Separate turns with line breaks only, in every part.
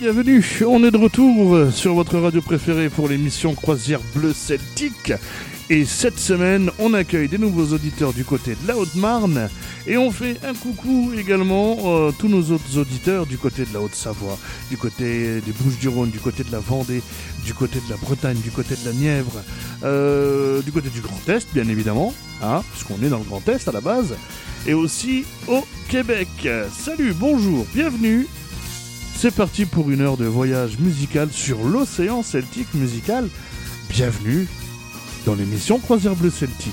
bienvenue. On est de retour sur votre radio préférée pour l'émission Croisière Bleu Celtique. Et cette semaine, on accueille des nouveaux auditeurs du côté de la Haute-Marne. Et on fait un coucou également euh, tous nos autres auditeurs du côté de la Haute-Savoie, du côté des Bouches-du-Rhône, du côté de la Vendée, du côté de la Bretagne, du côté de la Nièvre, euh, du côté du Grand Est, bien évidemment, hein, puisqu'on est dans le Grand Est à la base, et aussi au Québec. Salut, bonjour, bienvenue c'est parti pour une heure de voyage musical sur l'océan celtique musical. Bienvenue dans l'émission Croisière Bleu Celtique.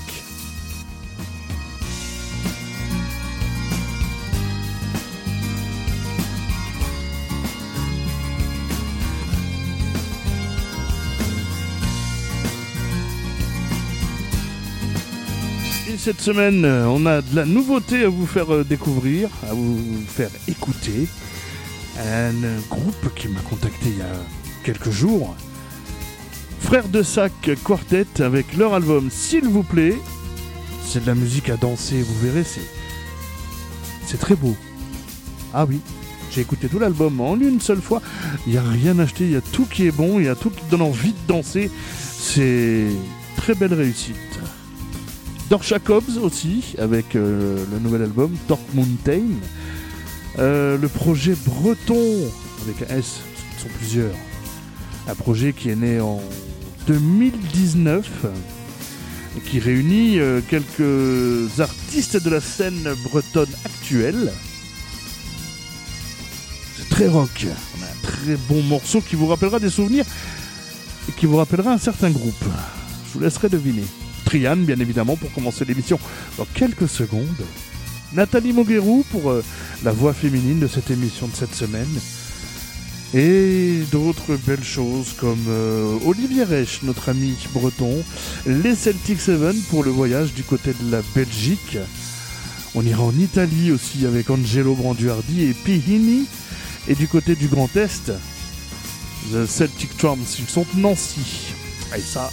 Et cette semaine, on a de la nouveauté à vous faire euh, découvrir, à vous faire écouter un groupe qui m'a contacté il y a quelques jours. Frères de Sac Quartet avec leur album S'il vous plaît. C'est de la musique à danser, vous verrez, c'est. C'est très beau. Ah oui, j'ai écouté tout l'album en une seule fois. Il n'y a rien acheté, il y a tout qui est bon, il y a tout qui donne envie de danser. C'est très belle réussite. Dorsha Cobbs aussi, avec euh, le nouvel album, Dark Mountain. Euh, le projet Breton, avec un S, ce sont plusieurs. Un projet qui est né en 2019, qui réunit euh, quelques artistes de la scène bretonne actuelle. C'est très rock. On a un très bon morceau qui vous rappellera des souvenirs et qui vous rappellera un certain groupe. Je vous laisserai deviner. Trian, bien évidemment, pour commencer l'émission dans quelques secondes. Nathalie Moguerou pour euh, la voix féminine de cette émission de cette semaine. Et d'autres belles choses comme euh, Olivier Reich, notre ami breton, les Celtic Seven pour le voyage du côté de la Belgique. On ira en Italie aussi avec Angelo Branduardi et Pihini. Et du côté du Grand Est, The Celtic Trumps, ils sont Nancy. Et ça,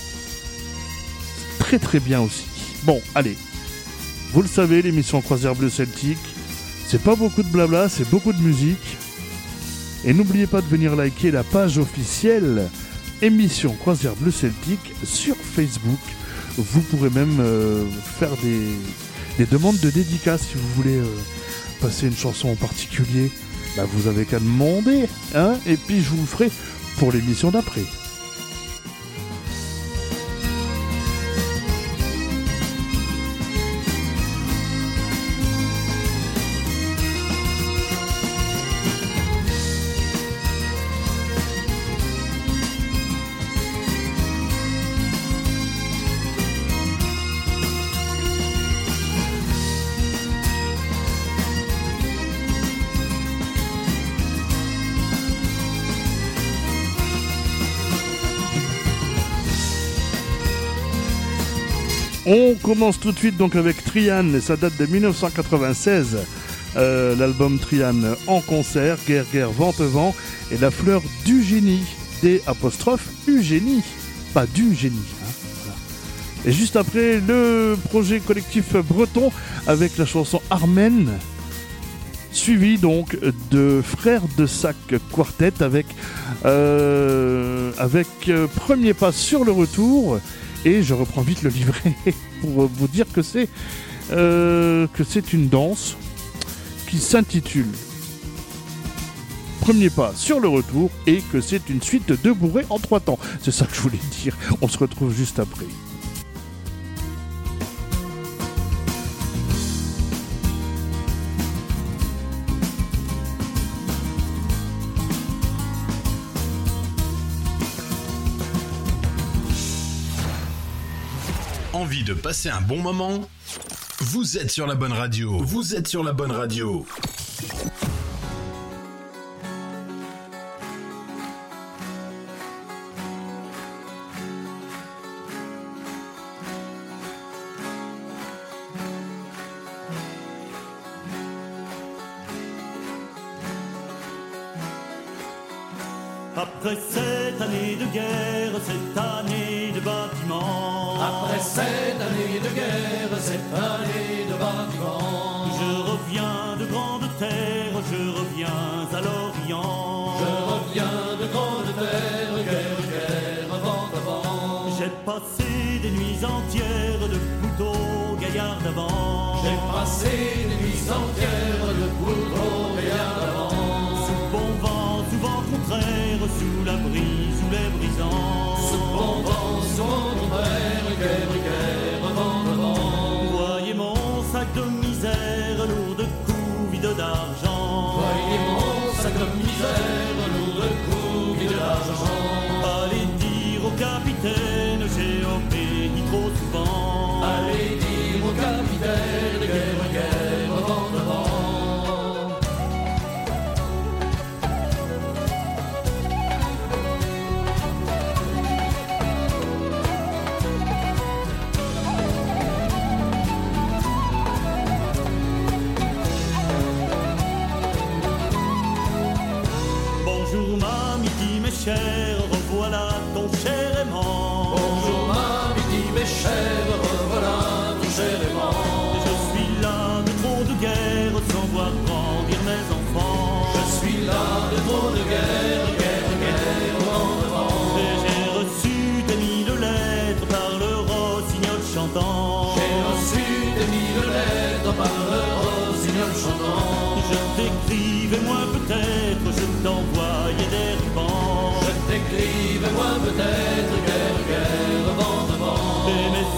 très très bien aussi. Bon, allez, vous le savez, l'émission Croisière Bleu Celtique, c'est pas beaucoup de blabla, c'est beaucoup de musique. Et n'oubliez pas de venir liker la page officielle émission Croisière Bleu Celtique sur Facebook. Vous pourrez même euh, faire des, demandes de dédicaces si vous voulez euh, passer une chanson en particulier. Bah, vous avez qu'à demander, hein, et puis je vous le ferai pour l'émission d'après. On commence tout de suite donc avec Trian, et ça date de 1996. Euh, l'album Trian en concert, Guerre, Guerre, Vente, Vent, et la fleur du génie, des apostrophes pas du génie. Hein, et juste après, le projet collectif breton avec la chanson Armen, suivi donc de Frères de Sac Quartet avec, euh, euh, premier pas sur le retour et je reprends vite le livret pour vous dire que c'est euh, que c'est une danse qui s'intitule Premier pas sur le retour et que c'est une suite de bourrées en trois temps. C'est ça que je voulais dire. On se retrouve juste après.
De passer un bon moment Vous êtes sur la bonne radio. Vous êtes sur la bonne radio.
cette année de. Je reviens de
grande terre, je reviens à l'Orient.
Je reviens de grande terre, guerre, guerre, avant, avant.
J'ai passé
des nuits entières de couteau gaillard d'avant.
J'ai passé des nuits entières de couteau gaillard d'avant.
Sous bon vent, sous vent contraire, sous la brise, sous les brisants.
Sous bon vent, sous vent contraire, guerre, guerre.
De misère, lourd de d'argent. Allez dire au capitaine,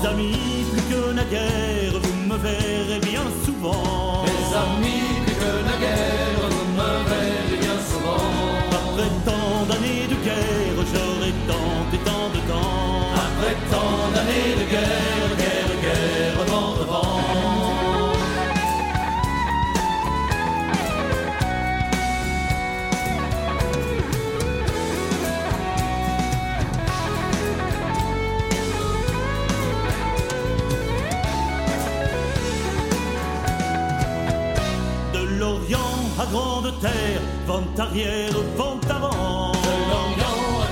amis, plus que naguère, vous me verrez bien souvent. Terre, vent arrière, vent avant.
De à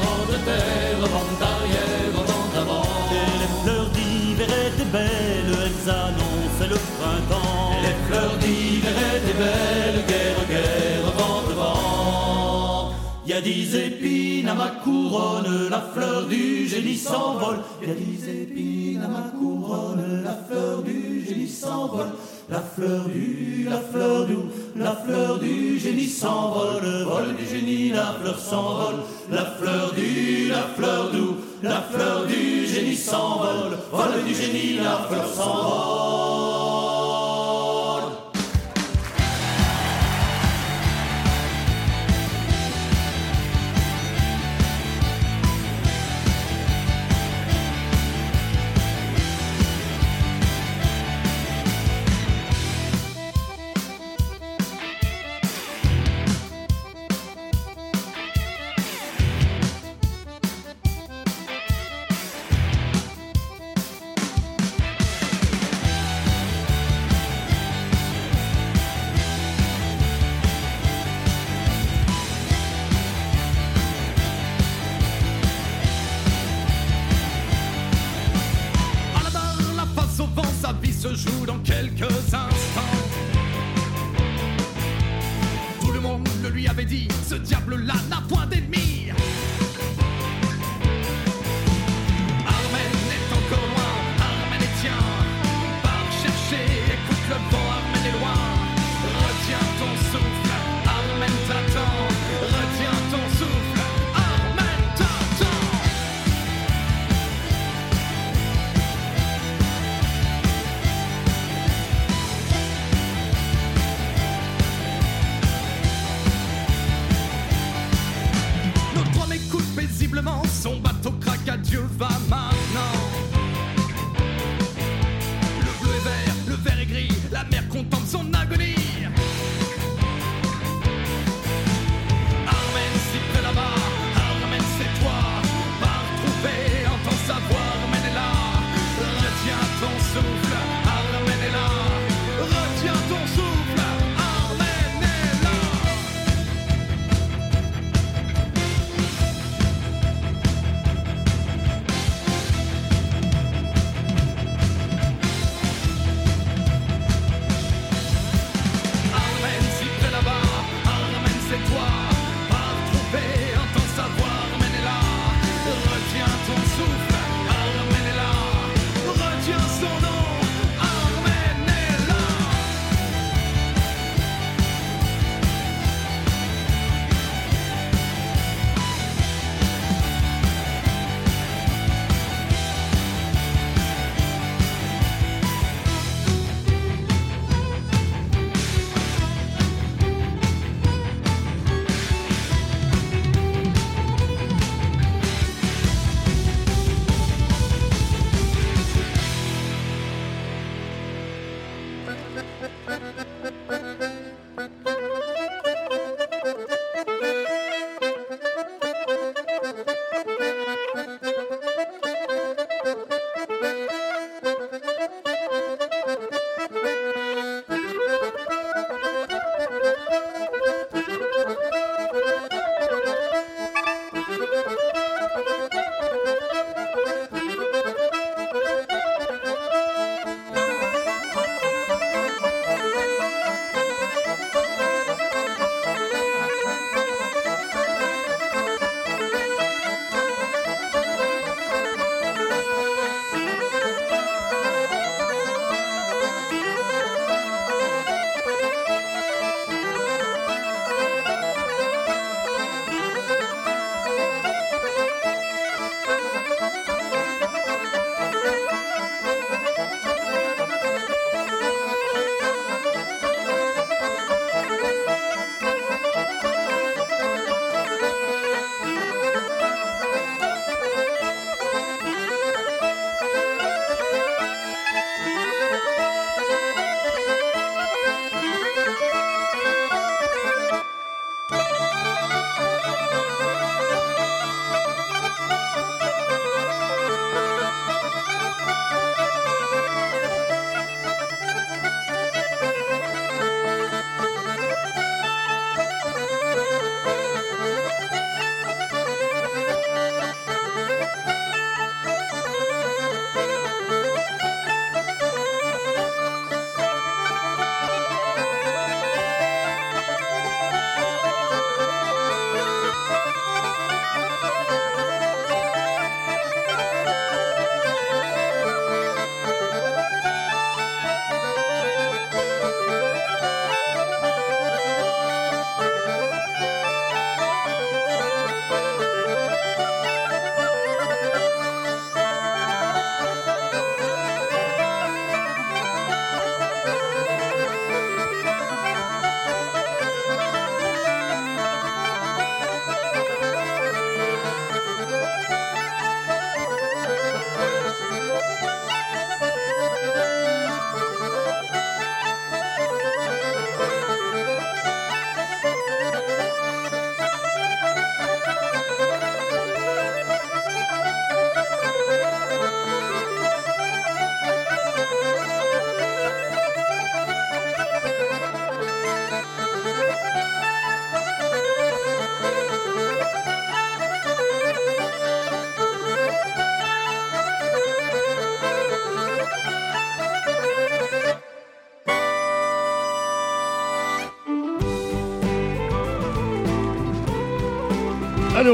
grande terre, vent arrière, vent avant.
Et les fleurs d'hiver étaient belles, elles annonçaient le printemps.
Les fleurs d'hiver étaient belles, guerre, guerre, vent, vent.
Y a dix épines à ma couronne, la fleur du génie s'envole. Y a dix épines à ma couronne, la fleur du génie s'envole. La fleur du, la fleur du, la fleur du génie s'envole. Vol du génie, la fleur s'envole. La fleur du, la fleur du, la fleur du génie s'envole. Vol du génie, la fleur s'envole.
Se joue dans quelques instants. Tout le monde le lui avait dit, ce diable-là n'a point d'ennemi.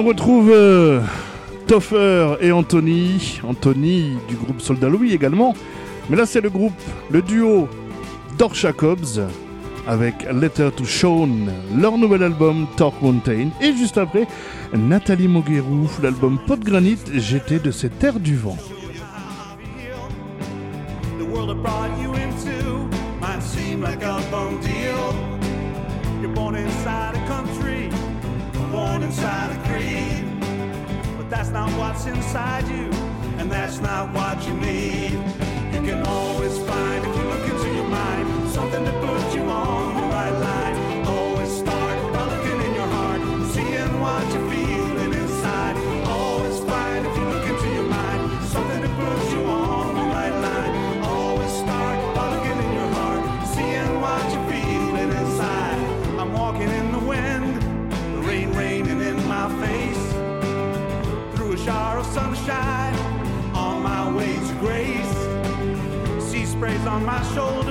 on retrouve euh, Toffer et Anthony. Anthony du groupe Soldat Louis également. Mais là, c'est le groupe, le duo Dor Jacobs avec Letter to Sean, leur nouvel album Torque Mountain. Et juste après, Nathalie Moguerou, l'album Pot Granite, J'étais de ces terres du vent.
born inside a creed. But that's not what's inside you, and that's not what you need. You can always find, if you look into your mind, something to put you my shoulder.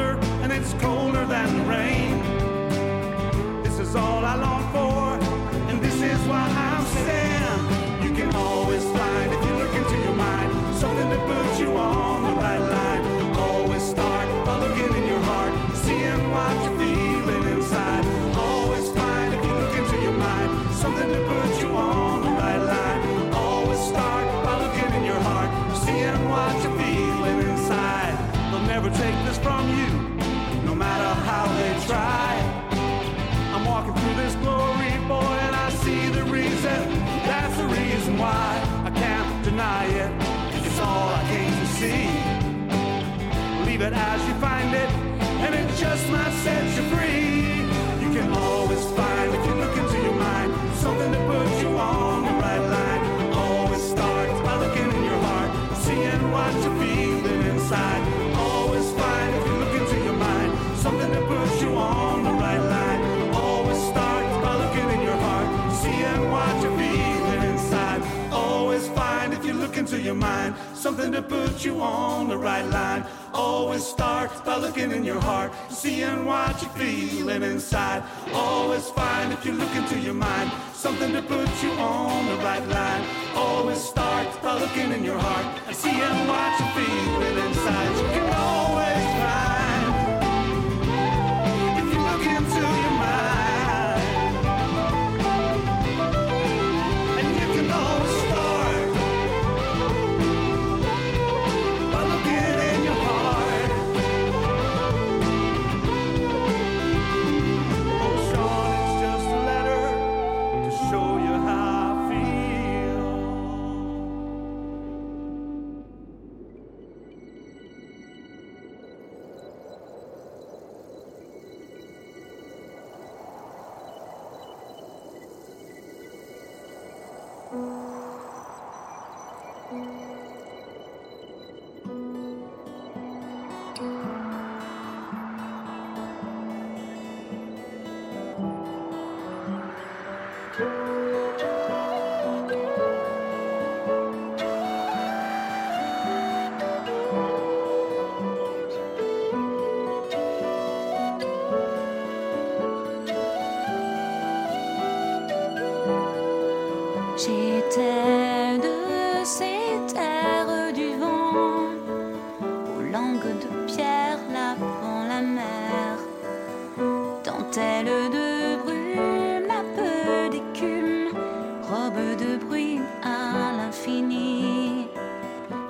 something to put you on the right line. Always start by looking in your heart, seeing what you're feeling inside. Always find if you look into your mind, something to put you on the right line. Always start by looking in your heart and seeing what you're feeling inside. You can always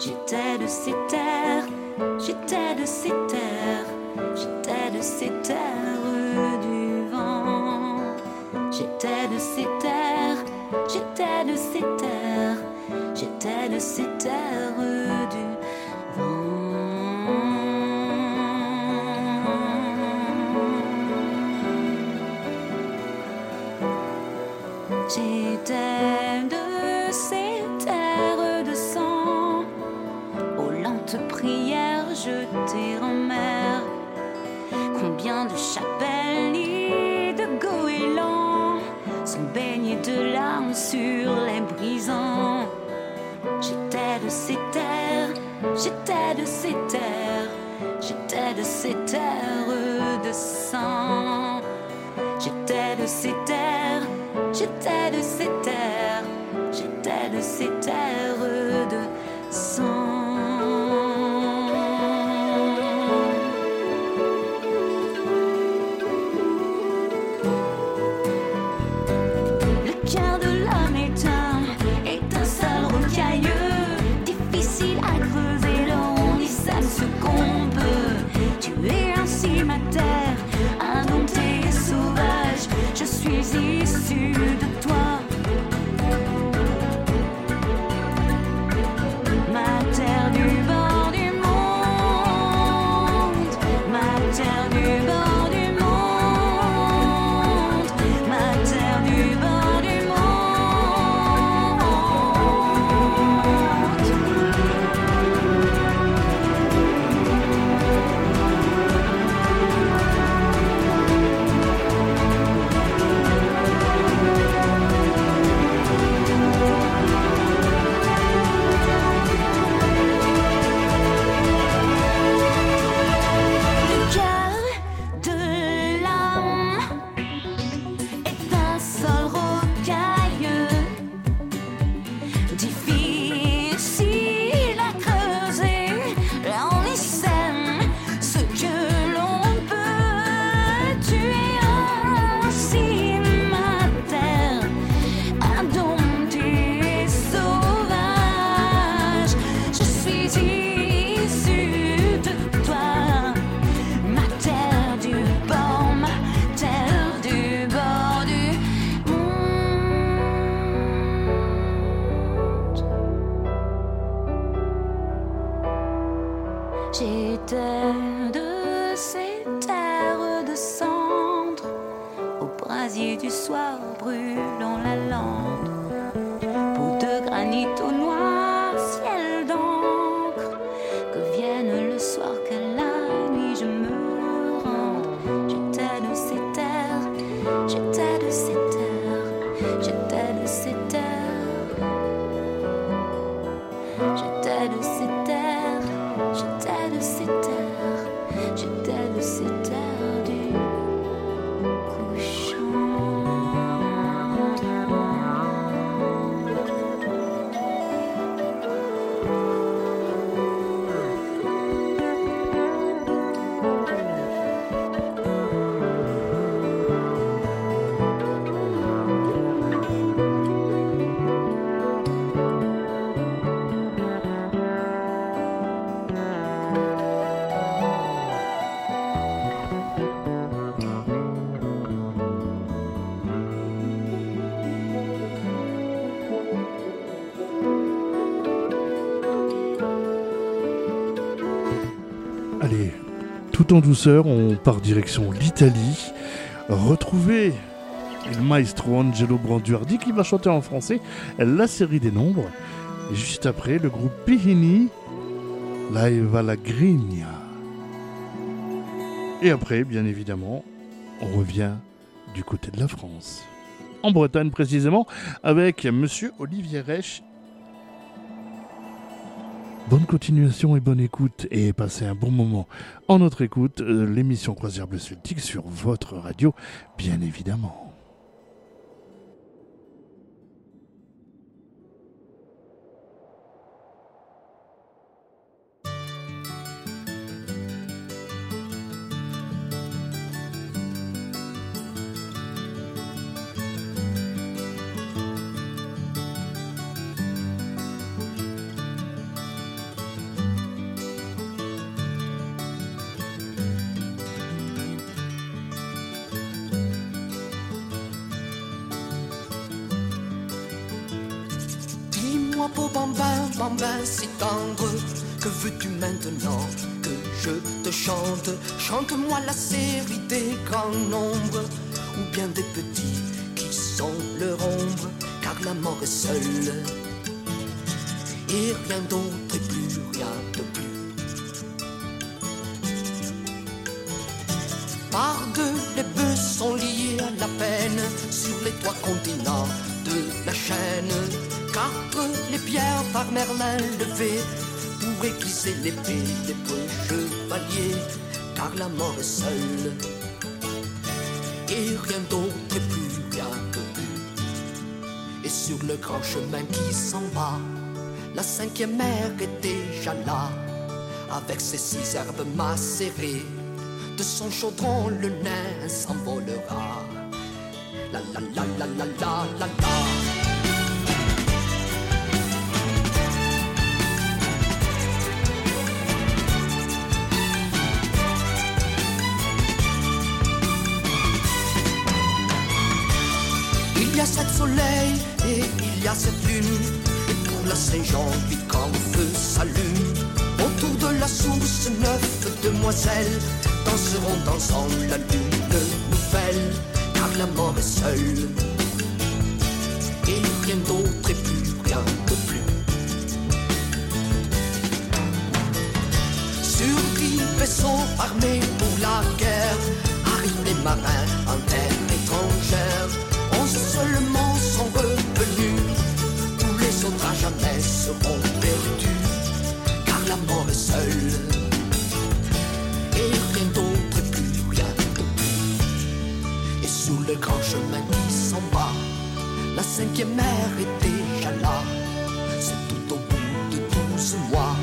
J'étais de ces terres, j'étais de ces terres, j'étais de ces terres du vent. J'étais de ces terres, j'étais de ces terres, j'étais de ces terres du vent.
En douceur, on part direction l'Italie. Retrouver le maestro Angelo Branduardi qui va chanter en français la série des nombres. Et juste après, le groupe Pihini, Live à la Grigna. Et après, bien évidemment, on revient du côté de la France. En Bretagne précisément, avec Monsieur Olivier Reich Bonne continuation et bonne écoute et passez un bon moment en notre écoute, euh, l'émission Croisière Bleu Celtique sur votre radio, bien évidemment.
Par deux, les bœufs sont liés à la peine sur les trois continents de la chaîne. Car les pierres par Merlin levées pourraient glisser l'épée des beaux chevaliers, car la mort est seule. Et rien d'autre et plus de Et sur le grand chemin qui s'en va, la cinquième mer est déjà là, avec ses six herbes macérées. De son chaudron, le nain s'envolera. La la la la la la la la. Il y a sept soleils et il y a sept lunes. Et pour la Saint-Jean, quand le feu s'allume, autour de la source, neuf demoiselles danseront ensemble la lune nouvelle, car la mort est seule. Et rien d'autre et plus rien de plus. Sur dix vaisseaux armés pour la guerre, arrivent les marins en terre étrangère seulement sont revenus. Tous les autres à jamais seront perdus, car la mort est seule. Le grand chemin qui s'en va, la cinquième mer est déjà là. C'est tout au bout de douze mois,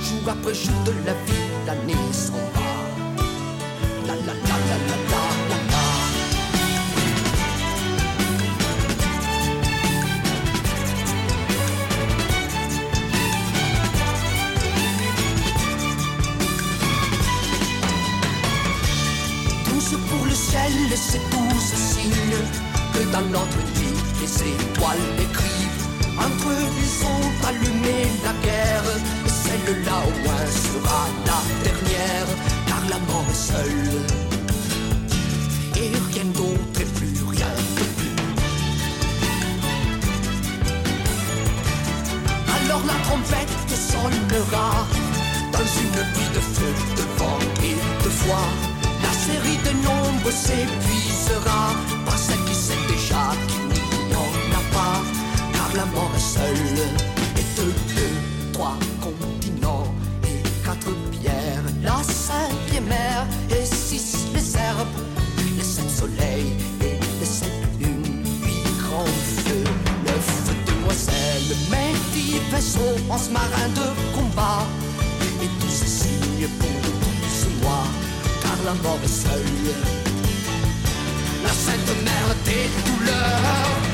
jour après jour de la vie, l'année s'en va. La vaisseaux en ce marin de combat. Et tous ces signes pour tous mois la mort seule. La sainte mère des douleurs.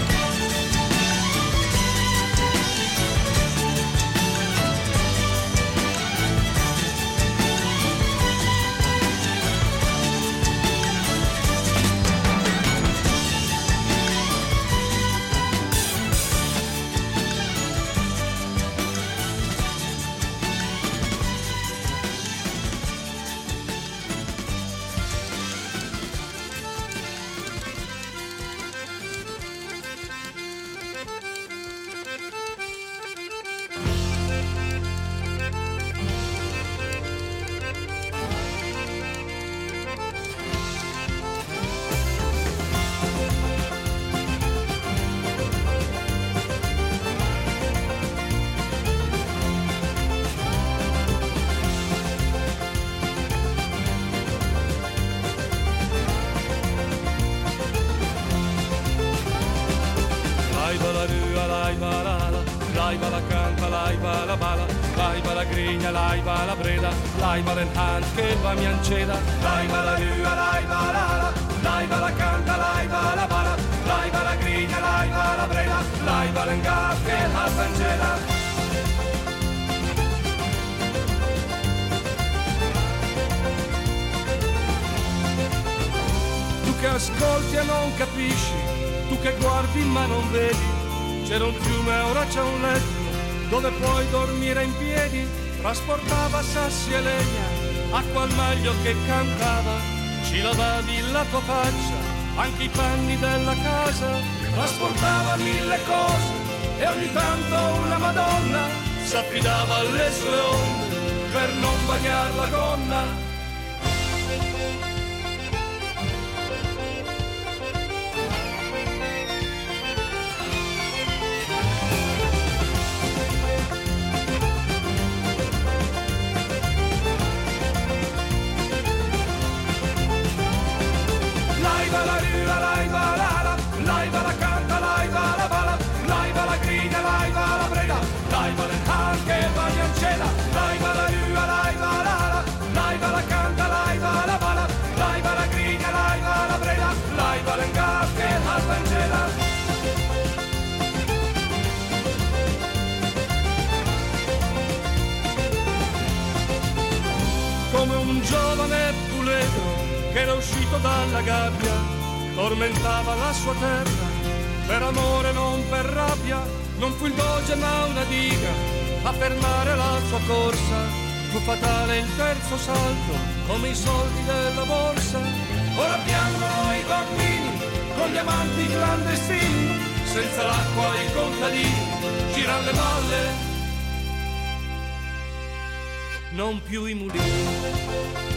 L'aiba del hand che va mi anceda, l'aiba la rua, l'aiba la la, l'aiba la canta, l'aiba la bala, l'aiba la griglia, l'aiba la breda, l'aiba l'engaf che la fangela. Tu che ascolti e non capisci, tu che guardi ma non vedi, c'era un fiume, ora c'è un letto, dove puoi dormire in piedi trasportava sassi e legna, acqua al maglio che cantava, ci lavavi la tua faccia, anche i panni della casa, trasportava mille cose e ogni tanto una Madonna s'affidava alle sue onde per non bagnare la gonna uscito dalla gabbia, tormentava la sua terra, per amore non per rabbia, non fu il doge ma una diga a fermare la sua corsa. Fu fatale il terzo salto, come i soldi della borsa. Ora piangono i bambini con gli amanti clandestini, senza l'acqua i contadini, girano le balle non più i mulini.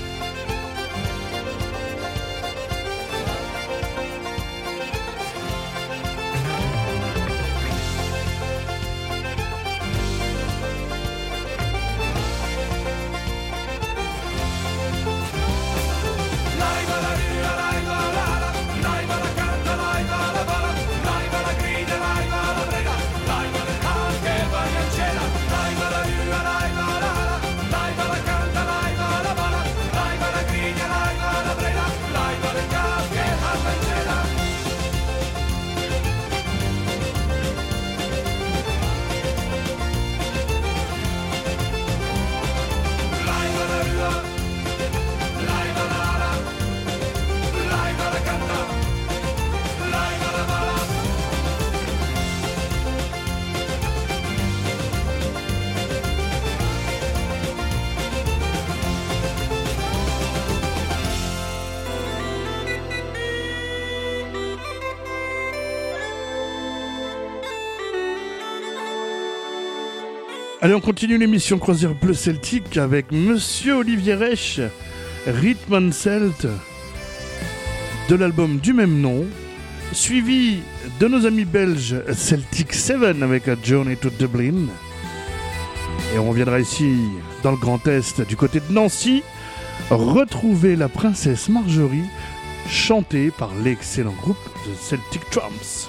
Allez, on continue l'émission Croisière Bleu Celtique avec Monsieur Olivier Reich, Rhythm Celt, de l'album du même nom, suivi de nos amis belges Celtic 7 avec A Journey to Dublin. Et on reviendra ici dans le Grand Est, du côté de Nancy, retrouver la princesse Marjorie, chantée par l'excellent groupe de Celtic Trumps.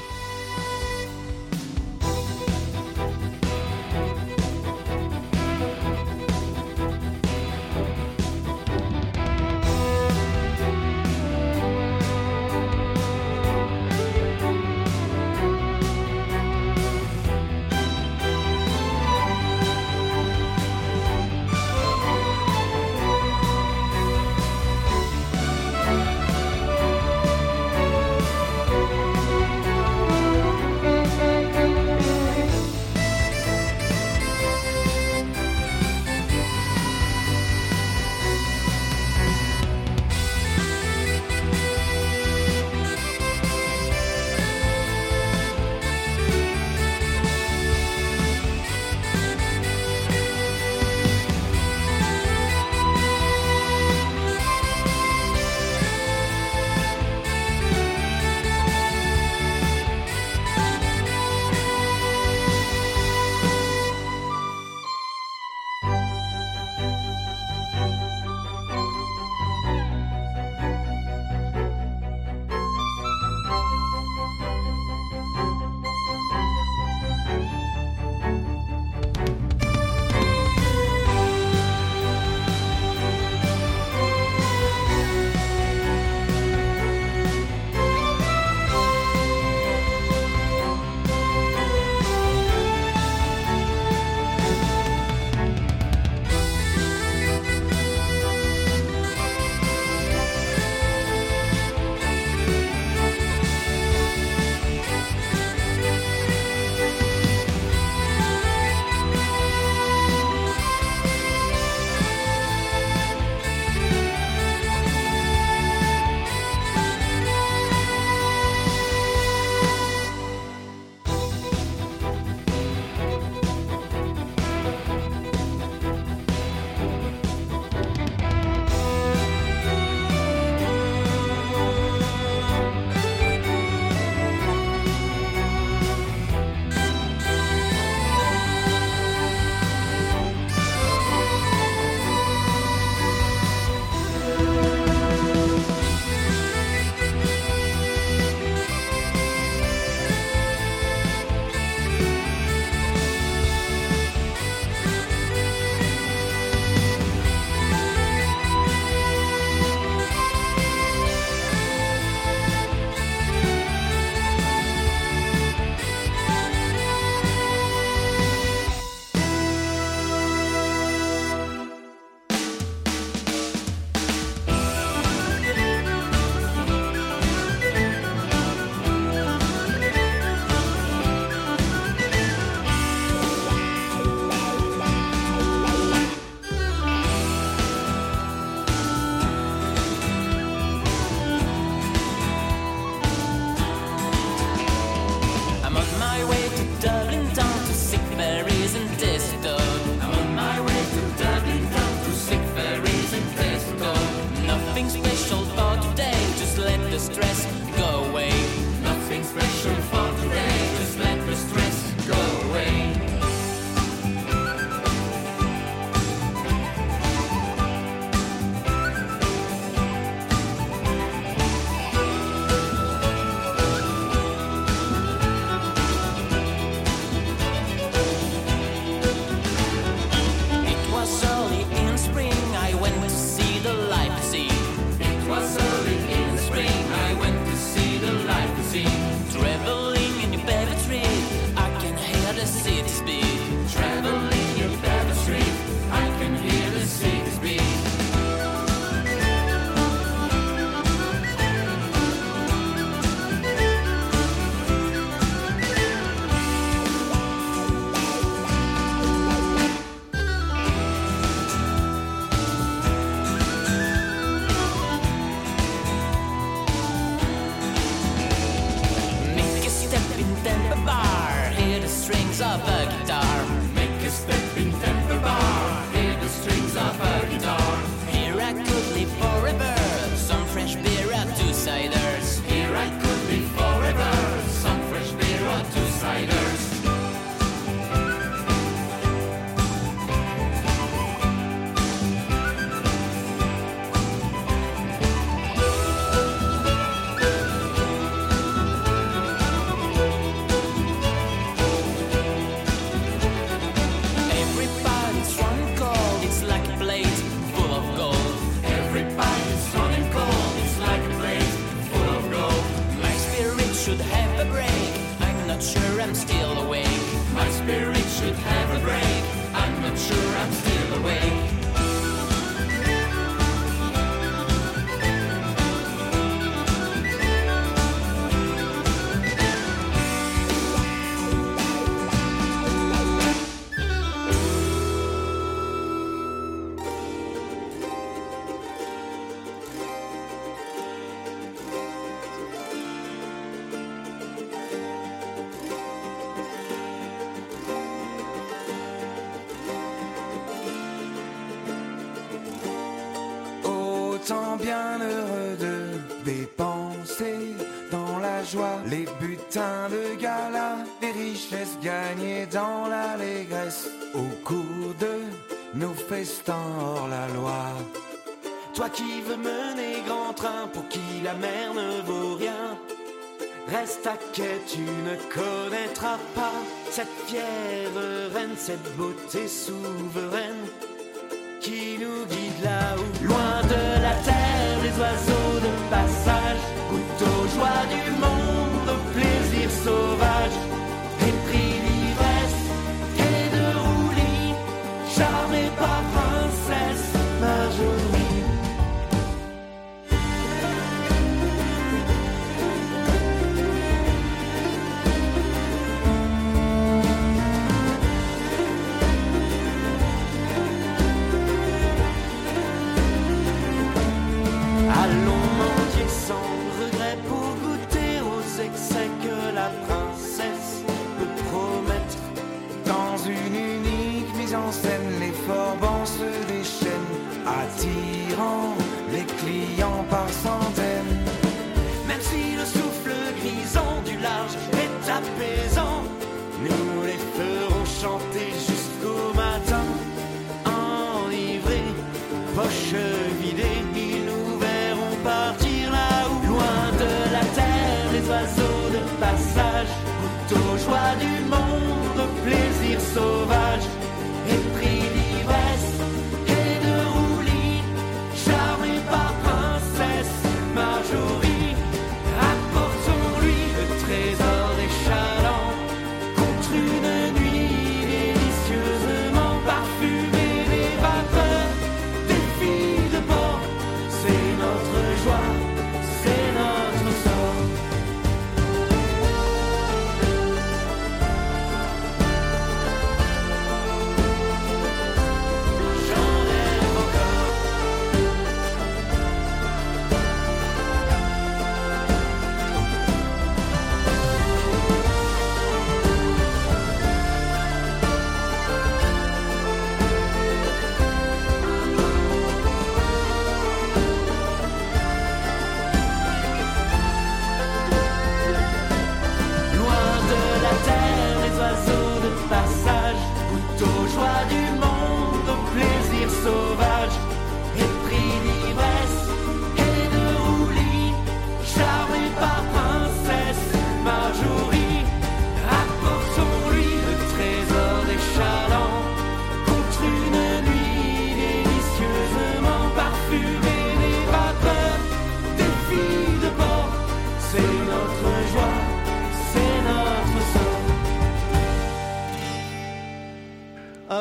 cette beauté al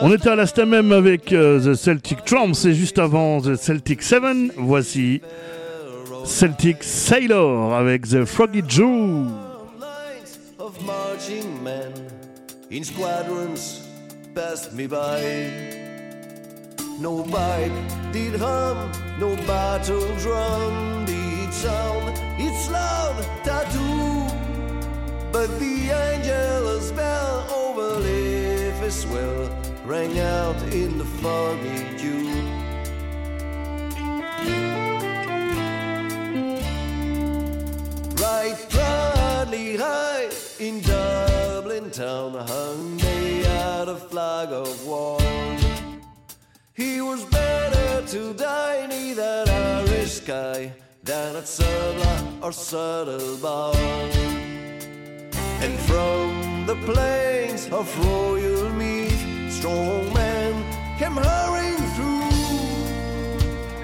On était à l'instant même avec euh, The Celtic Trump, c'est juste avant The Celtic Seven. Voici Celtic Sailor avec The Froggy Jew.
Of marching men in squadrons passed me by. No pipe did hum, no battle drum did sound. It's loud tattoo, but the angel's bell overlaid. this well rang out in the foggy June. Right proudly high in Dublin town hung they out a flag of war. He was better to die near that Irish sky than at Subla or Saddlebaugh. And from the plains of royal mead, strong men came hurrying through,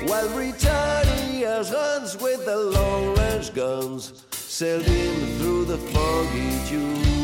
while Britannia's guns with the long range guns sailed in through the foggy dew.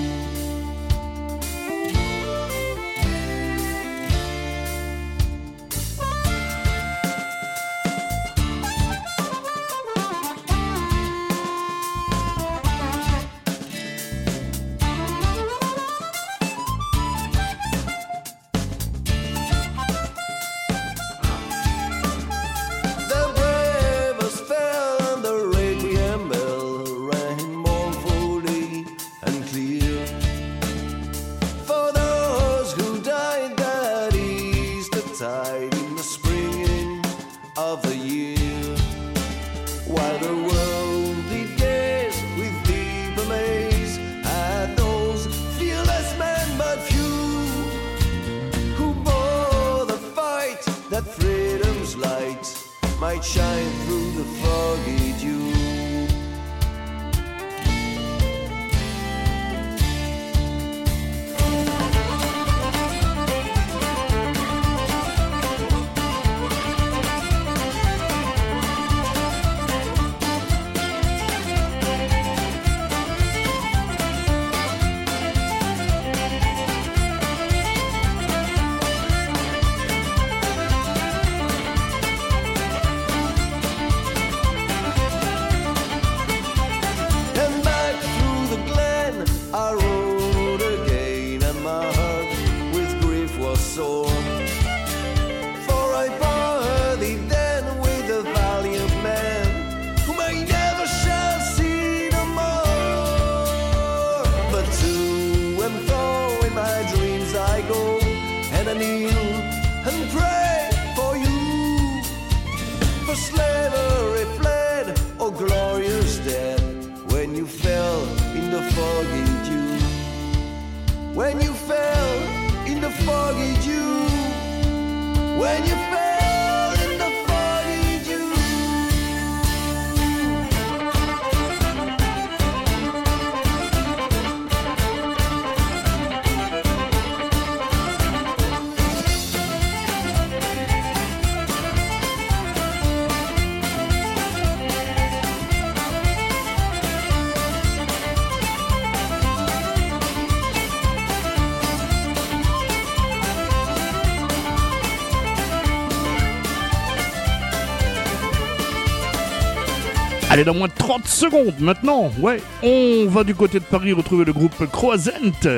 Allez, dans moins de 30 secondes maintenant, ouais, on va du côté de Paris retrouver le groupe Croisent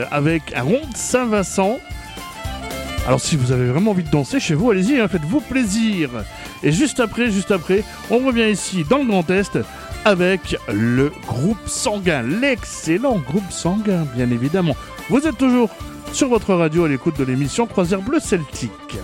avec un rond Saint-Vincent. Alors si vous avez vraiment envie de danser chez vous, allez-y, hein, faites-vous plaisir. Et juste après, juste après, on revient ici dans le Grand Est avec le groupe sanguin, l'excellent groupe sanguin, bien évidemment. Vous êtes toujours sur votre radio à l'écoute de l'émission Croisière Bleu Celtique.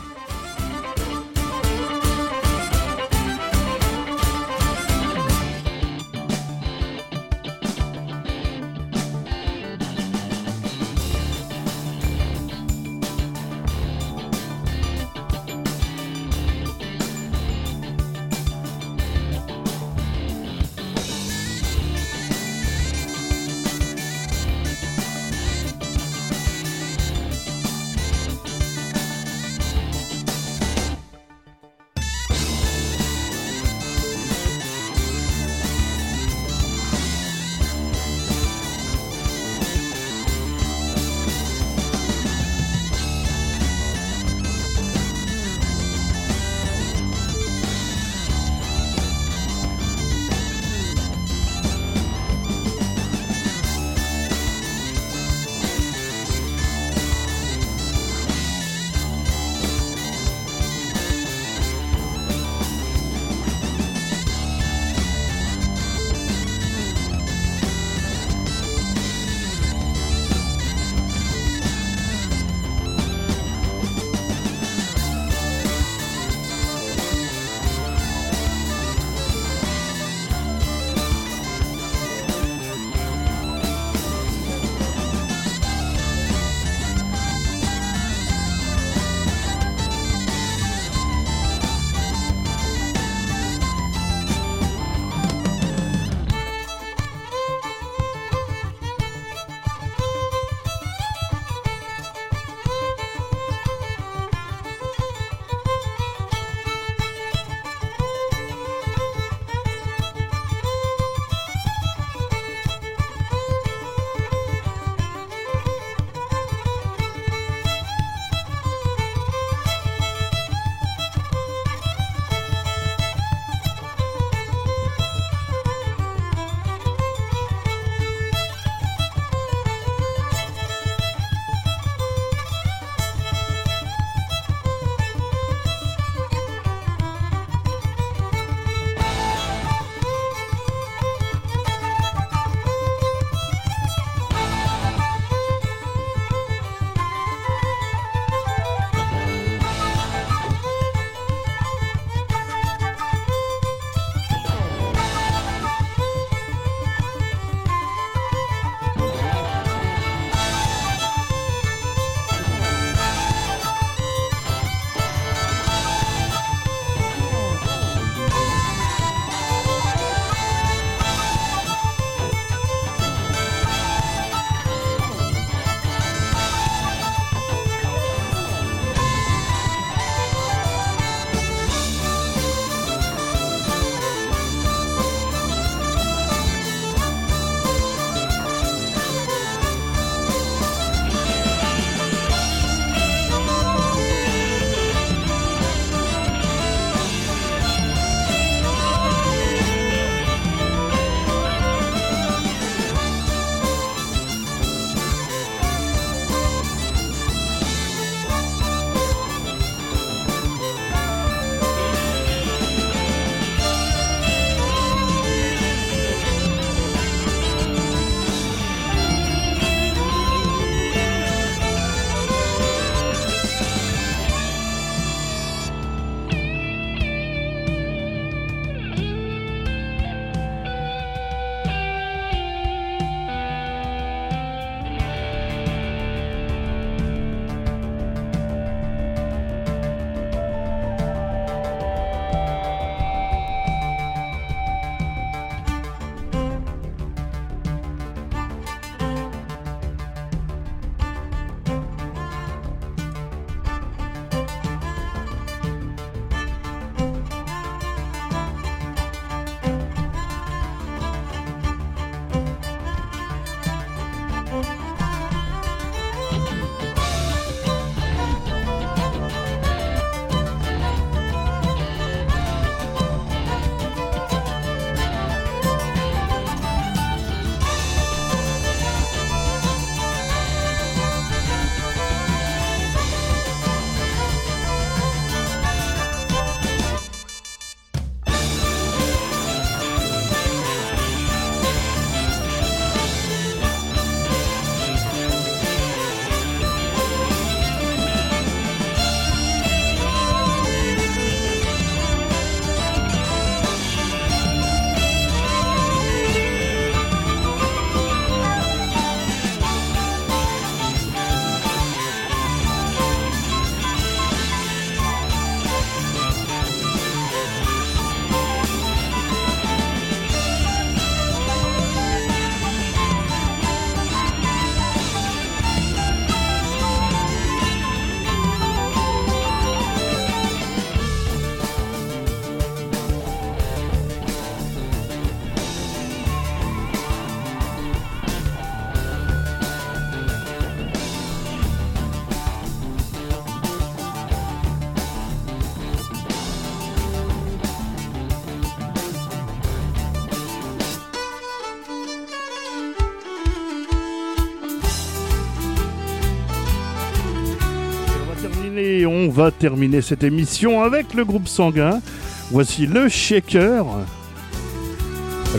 Va terminer cette émission avec le groupe sanguin. Voici le Shaker,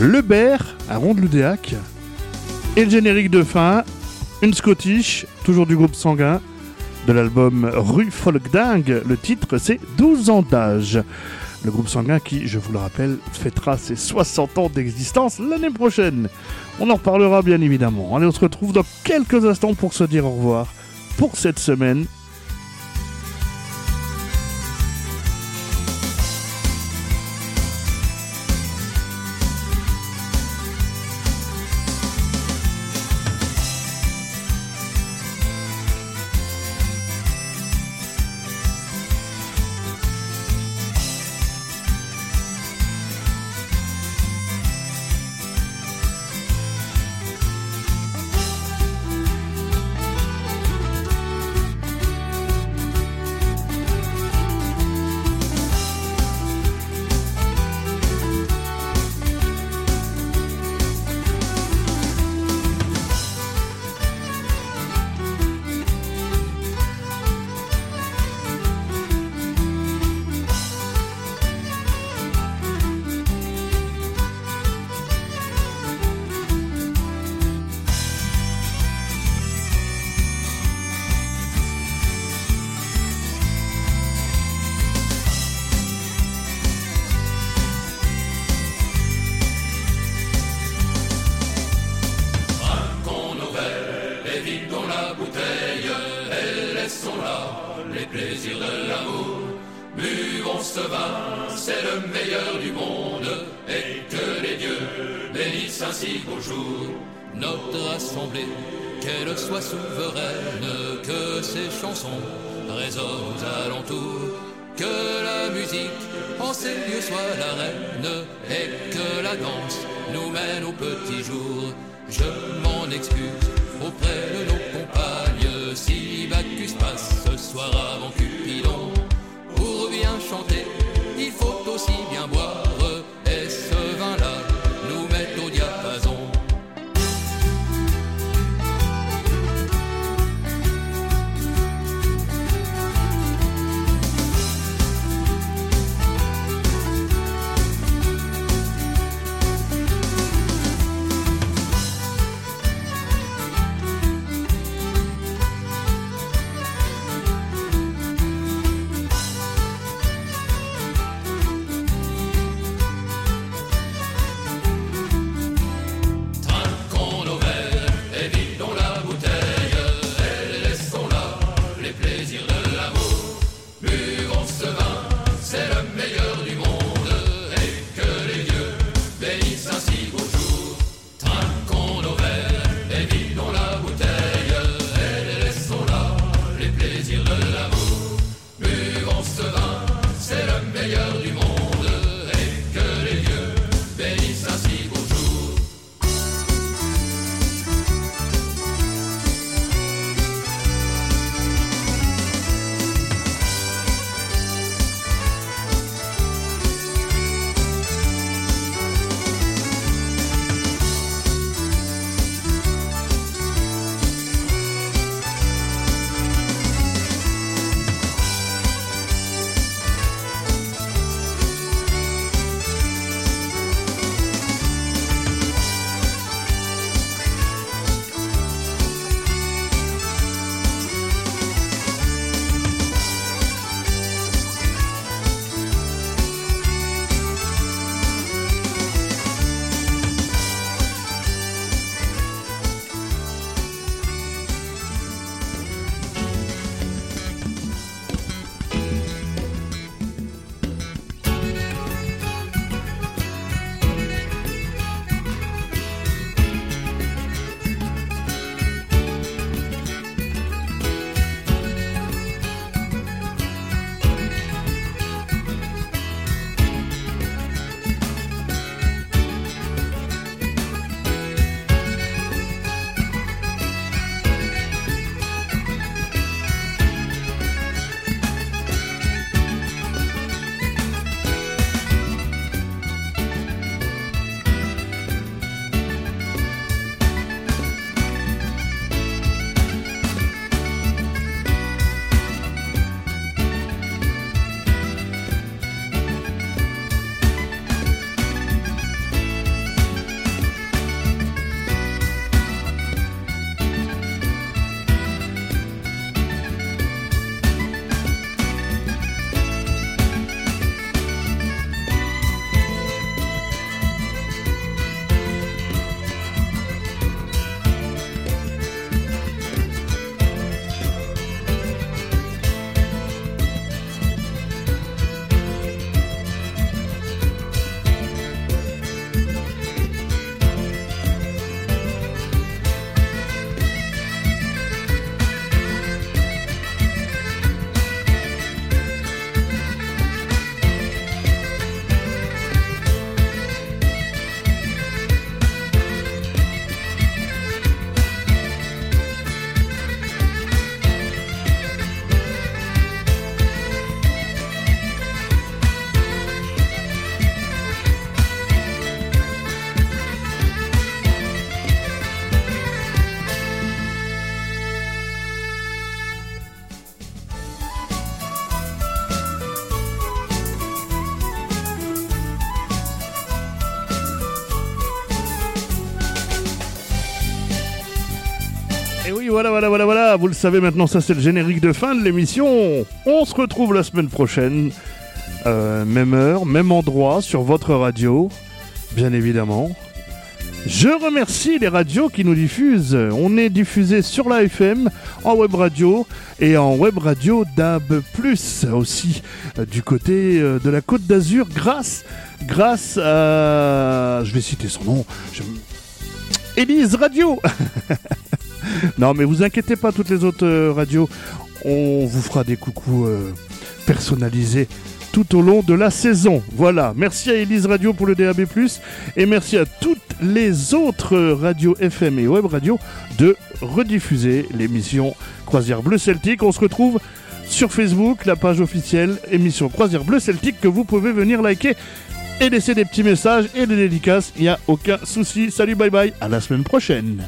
le Bear, un rond de l'Udéac, et le générique de fin, une Scottish, toujours du groupe sanguin, de l'album Rue Folk Dingue. Le titre, c'est 12 ans d'âge. Le groupe sanguin qui, je vous le rappelle, fêtera ses 60 ans d'existence l'année prochaine. On en reparlera bien évidemment. Allez, on se retrouve dans quelques instants pour se dire au revoir pour cette semaine.
Voilà, voilà, voilà, voilà. Vous le savez maintenant, ça c'est le générique de fin de l'émission. On se retrouve la semaine prochaine. Euh, même heure, même endroit, sur votre radio, bien évidemment. Je remercie les radios qui nous diffusent. On est diffusé sur la FM, en web radio et en web radio DAB+, aussi euh, du côté euh, de la Côte d'Azur grâce, grâce à... Je vais citer son nom. Élise Radio Non mais vous inquiétez pas, toutes les autres euh, radios, on vous fera des coucous euh, personnalisés tout au long de la saison. Voilà, merci à Elise Radio pour le DAB+, et merci à toutes les autres radios FM et web radio de rediffuser l'émission Croisière Bleu Celtique. On se retrouve sur Facebook, la page officielle émission Croisière Bleu Celtique que vous pouvez venir liker et laisser des petits messages et des dédicaces. Il n'y a aucun souci. Salut, bye bye, à la semaine prochaine.